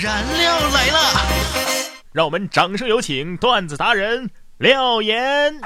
燃料来了，让我们掌声有请段子达人廖岩。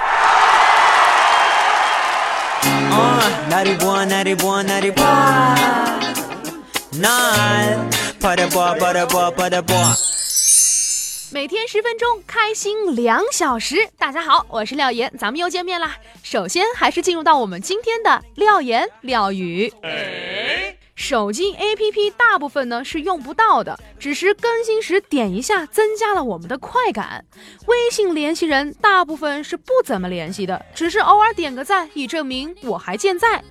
每天十分钟，开心两小时。大家好，我是廖岩，咱们又见面啦。首先，还是进入到我们今天的廖岩廖语。哎手机 APP 大部分呢是用不到的，只是更新时点一下，增加了我们的快感。微信联系人大部分是不怎么联系的，只是偶尔点个赞，以证明我还健在。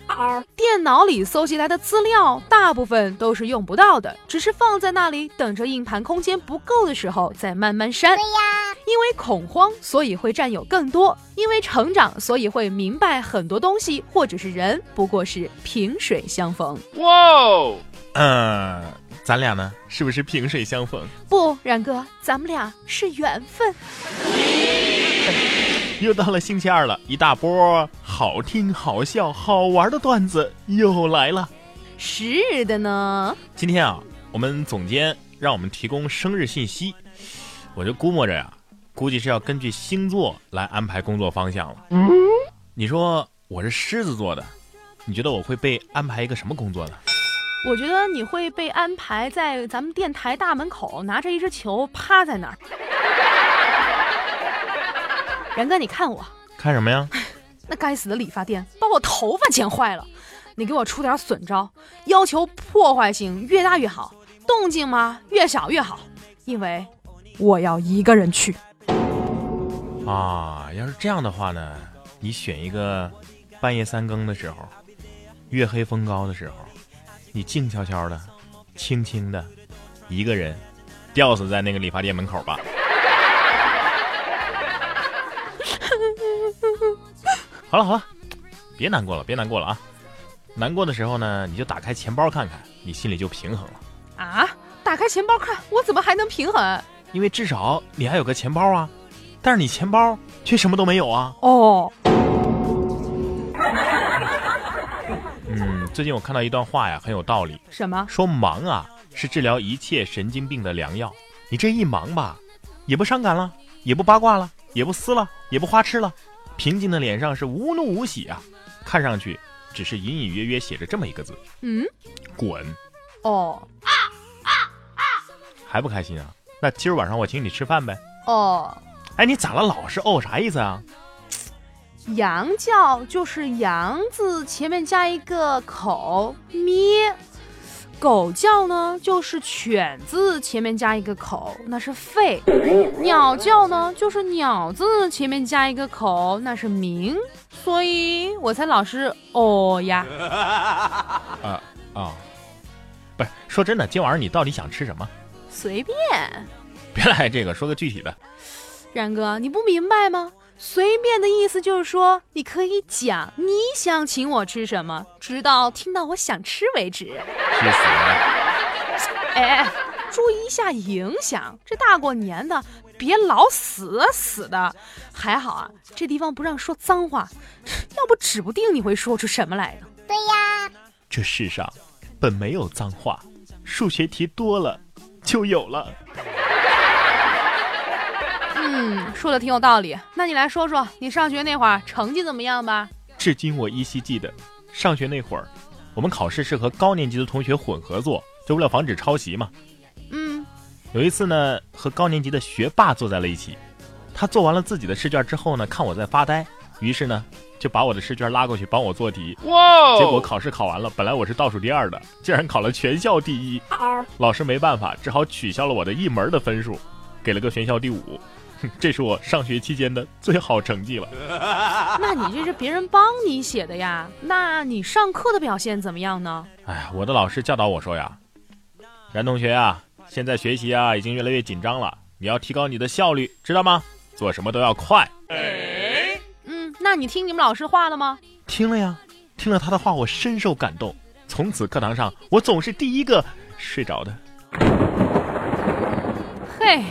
电脑里搜集来的资料大部分都是用不到的，只是放在那里等着硬盘空间不够的时候再慢慢删。对呀因为恐慌，所以会占有更多；因为成长，所以会明白很多东西或者是人不过是萍水相逢。哇，嗯，咱俩呢是不是萍水相逢？不，冉哥，咱们俩是缘分。又到了星期二了，一大波好听、好笑、好玩的段子又来了。是的呢，今天啊，我们总监让我们提供生日信息，我就估摸着呀，估计是要根据星座来安排工作方向了。嗯你说我是狮子座的，你觉得我会被安排一个什么工作呢？我觉得你会被安排在咱们电台大门口，拿着一只球趴在那儿。然哥，你看我看什么呀？那该死的理发店把我头发剪坏了，你给我出点损招，要求破坏性越大越好，动静嘛越小越好，因为我要一个人去。啊，要是这样的话呢，你选一个半夜三更的时候，月黑风高的时候，你静悄悄的、轻轻的，一个人吊死在那个理发店门口吧。好了好了，别难过了，别难过了啊！难过的时候呢，你就打开钱包看看，你心里就平衡了。啊！打开钱包看，我怎么还能平衡？因为至少你还有个钱包啊，但是你钱包却什么都没有啊。哦，嗯，最近我看到一段话呀，很有道理，什么？说忙啊是治疗一切神经病的良药。你这一忙吧，也不伤感了，也不八卦了，也不撕了，也不花痴了，平静的脸上是无怒无喜啊，看上去只是隐隐约约写着这么一个字：嗯，滚。哦啊啊啊还不开心啊？那今儿晚上我请你吃饭呗。哦，哎，你咋了？老是哦，啥意思啊？羊叫就是羊字前面加一个口咩，狗叫呢就是犬字前面加一个口，那是吠；鸟叫呢就是鸟字前面加一个口，那是鸣。所以我才老是哦呀。啊啊，不是，说真的，今晚上你到底想吃什么？随便，别来这个，说个具体的。然哥，你不明白吗？随便的意思就是说，你可以讲你想请我吃什么，直到听到我想吃为止。去死了！哎，注意一下影响，这大过年的，别老死死的。还好啊，这地方不让说脏话，要不指不定你会说出什么来的。这世上本没有脏话，数学题多了就有了。嗯，说的挺有道理。那你来说说，你上学那会儿成绩怎么样吧？至今我依稀记得，上学那会儿，我们考试是和高年级的同学混合做，就为了防止抄袭嘛。嗯，有一次呢，和高年级的学霸坐在了一起，他做完了自己的试卷之后呢，看我在发呆，于是呢，就把我的试卷拉过去帮我做题。哇结果考试考完了，本来我是倒数第二的，竟然考了全校第一。老师没办法，只好取消了我的一门的分数，给了个全校第五。哼 这是我上学期间的最好成绩了。那你这是别人帮你写的呀？那你上课的表现怎么样呢？哎呀，我的老师教导我说呀，冉同学啊，现在学习啊已经越来越紧张了，你要提高你的效率，知道吗？做什么都要快。嗯，那你听你们老师话了吗？听了呀，听了他的话，我深受感动。从此课堂上，我总是第一个睡着的。嘿，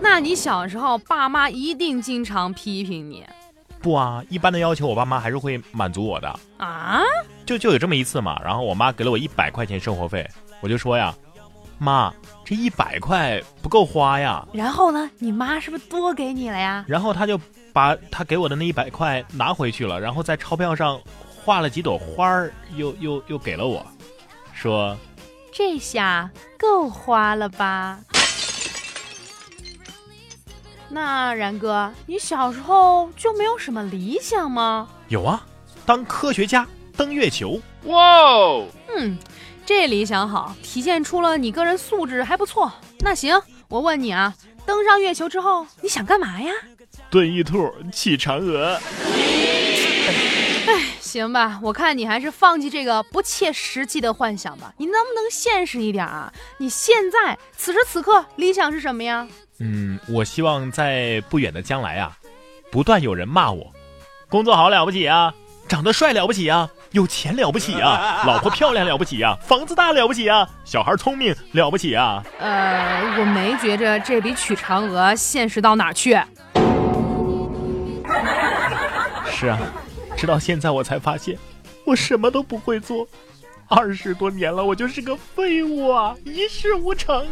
那你小时候爸妈一定经常批评你不啊，一般的要求我爸妈还是会满足我的。啊？就就有这么一次嘛，然后我妈给了我一百块钱生活费，我就说呀，妈，这一百块不够花呀。然后呢，你妈是不是多给你了呀？然后他就把他给我的那一百块拿回去了，然后在钞票上画了几朵花儿，又又又给了我，说这下够花了吧？那然哥，你小时候就没有什么理想吗？有啊，当科学家，登月球。哇哦嗯，这理想好，体现出了你个人素质还不错。那行，我问你啊，登上月球之后你想干嘛呀？炖玉兔，骑嫦娥。哎行吧，我看你还是放弃这个不切实际的幻想吧。你能不能现实一点啊？你现在此时此刻理想是什么呀？嗯，我希望在不远的将来啊，不断有人骂我，工作好了不起啊，长得帅了不起啊，有钱了不起啊，老婆漂亮了不起啊，房子大了不起啊，小孩聪明了不起啊。呃，我没觉着这比娶嫦娥现实到哪儿去。是啊，直到现在我才发现，我什么都不会做，二十多年了，我就是个废物啊，一事无成。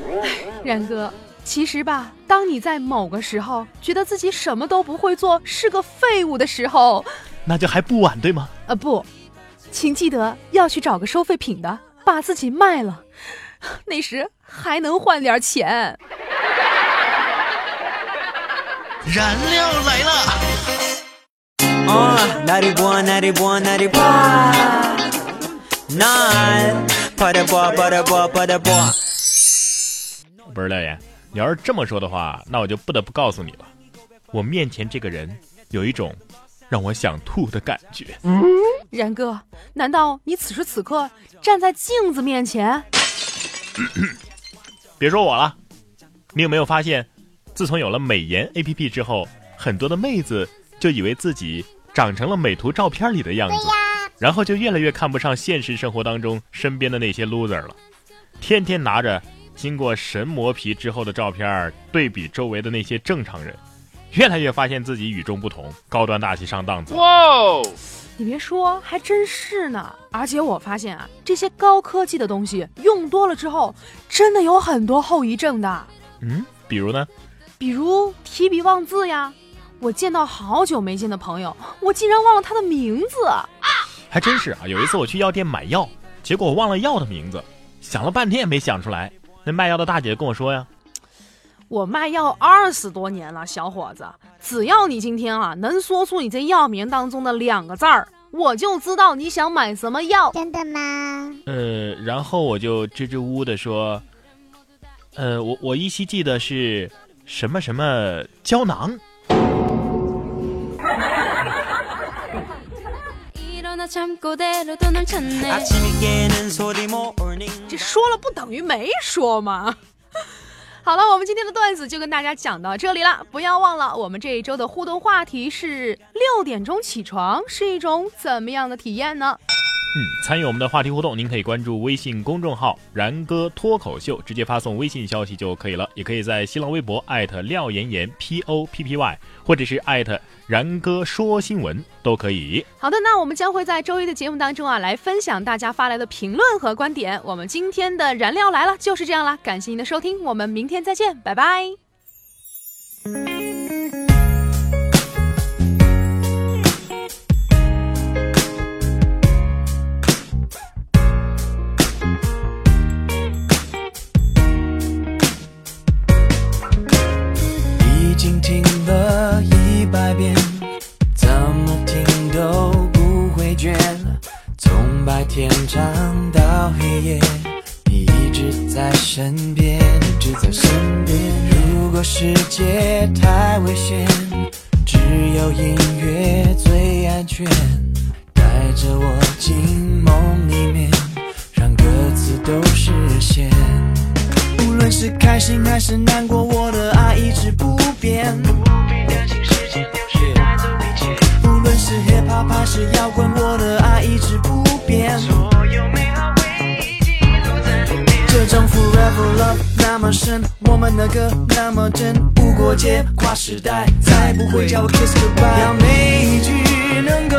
然哥，其实吧，当你在某个时候觉得自己什么都不会做，是个废物的时候，那就还不晚，对吗？呃，不，请记得要去找个收废品的，把自己卖了，那时还能换点钱。燃料来了！Uh, 91, 91, 95. Nine. Party boy, party boy, party boy. 不是廖岩，你要是这么说的话，那我就不得不告诉你了，我面前这个人有一种让我想吐的感觉。嗯然哥，难道你此时此刻站在镜子面前？别说我了，你有没有发现，自从有了美颜 APP 之后，很多的妹子就以为自己长成了美图照片里的样子，然后就越来越看不上现实生活当中身边的那些 loser 了，天天拿着经过神磨皮之后的照片对比周围的那些正常人，越来越发现自己与众不同，高端大气上档次。哇你别说，还真是呢。而且我发现啊，这些高科技的东西用多了之后，真的有很多后遗症的，嗯，比如呢？比如提笔忘字呀。我见到好久没见的朋友，我竟然忘了他的名字。还真是啊！有一次我去药店买药，结果我忘了药的名字，想了半天也没想出来。那卖药的大姐跟我说呀我卖药二十多年了，小伙子，只要你今天啊能说出你这药名当中的两个字儿，我就知道你想买什么药。真的吗？：“呃，然后我就支支吾吾的说，呃，我我依稀记得是什么什么胶囊。这说了不等于没说吗？好了，我们今天的段子就跟大家讲到这里了。不要忘了，我们这一周的互动话题是六点钟起床是一种怎么样的体验呢？嗯，参与我们的话题互动，您可以关注微信公众号“然哥脱口秀”，直接发送微信消息就可以了。也可以在新浪微博艾特廖妍妍 P O P P Y，或者是艾特然哥说新闻都可以。好的，那我们将会在周一的节目当中啊，来分享大家发来的评论和观点。我们今天的燃料来了就是这样啦，感谢您的收听，我们明天再见，拜拜。有音乐最安全。带着我进梦里面，让歌词都实现。无论是开心还是难过，我的爱一直不变。不必担心时间流逝带走一切无论是 hip hop 还是摇滚，我的爱一直不变。所有美好回忆记录在里面这种 forever love 那么深，我我们的歌那么真，无国界，跨时代，再不会叫我 kiss goodbye。让每一句能够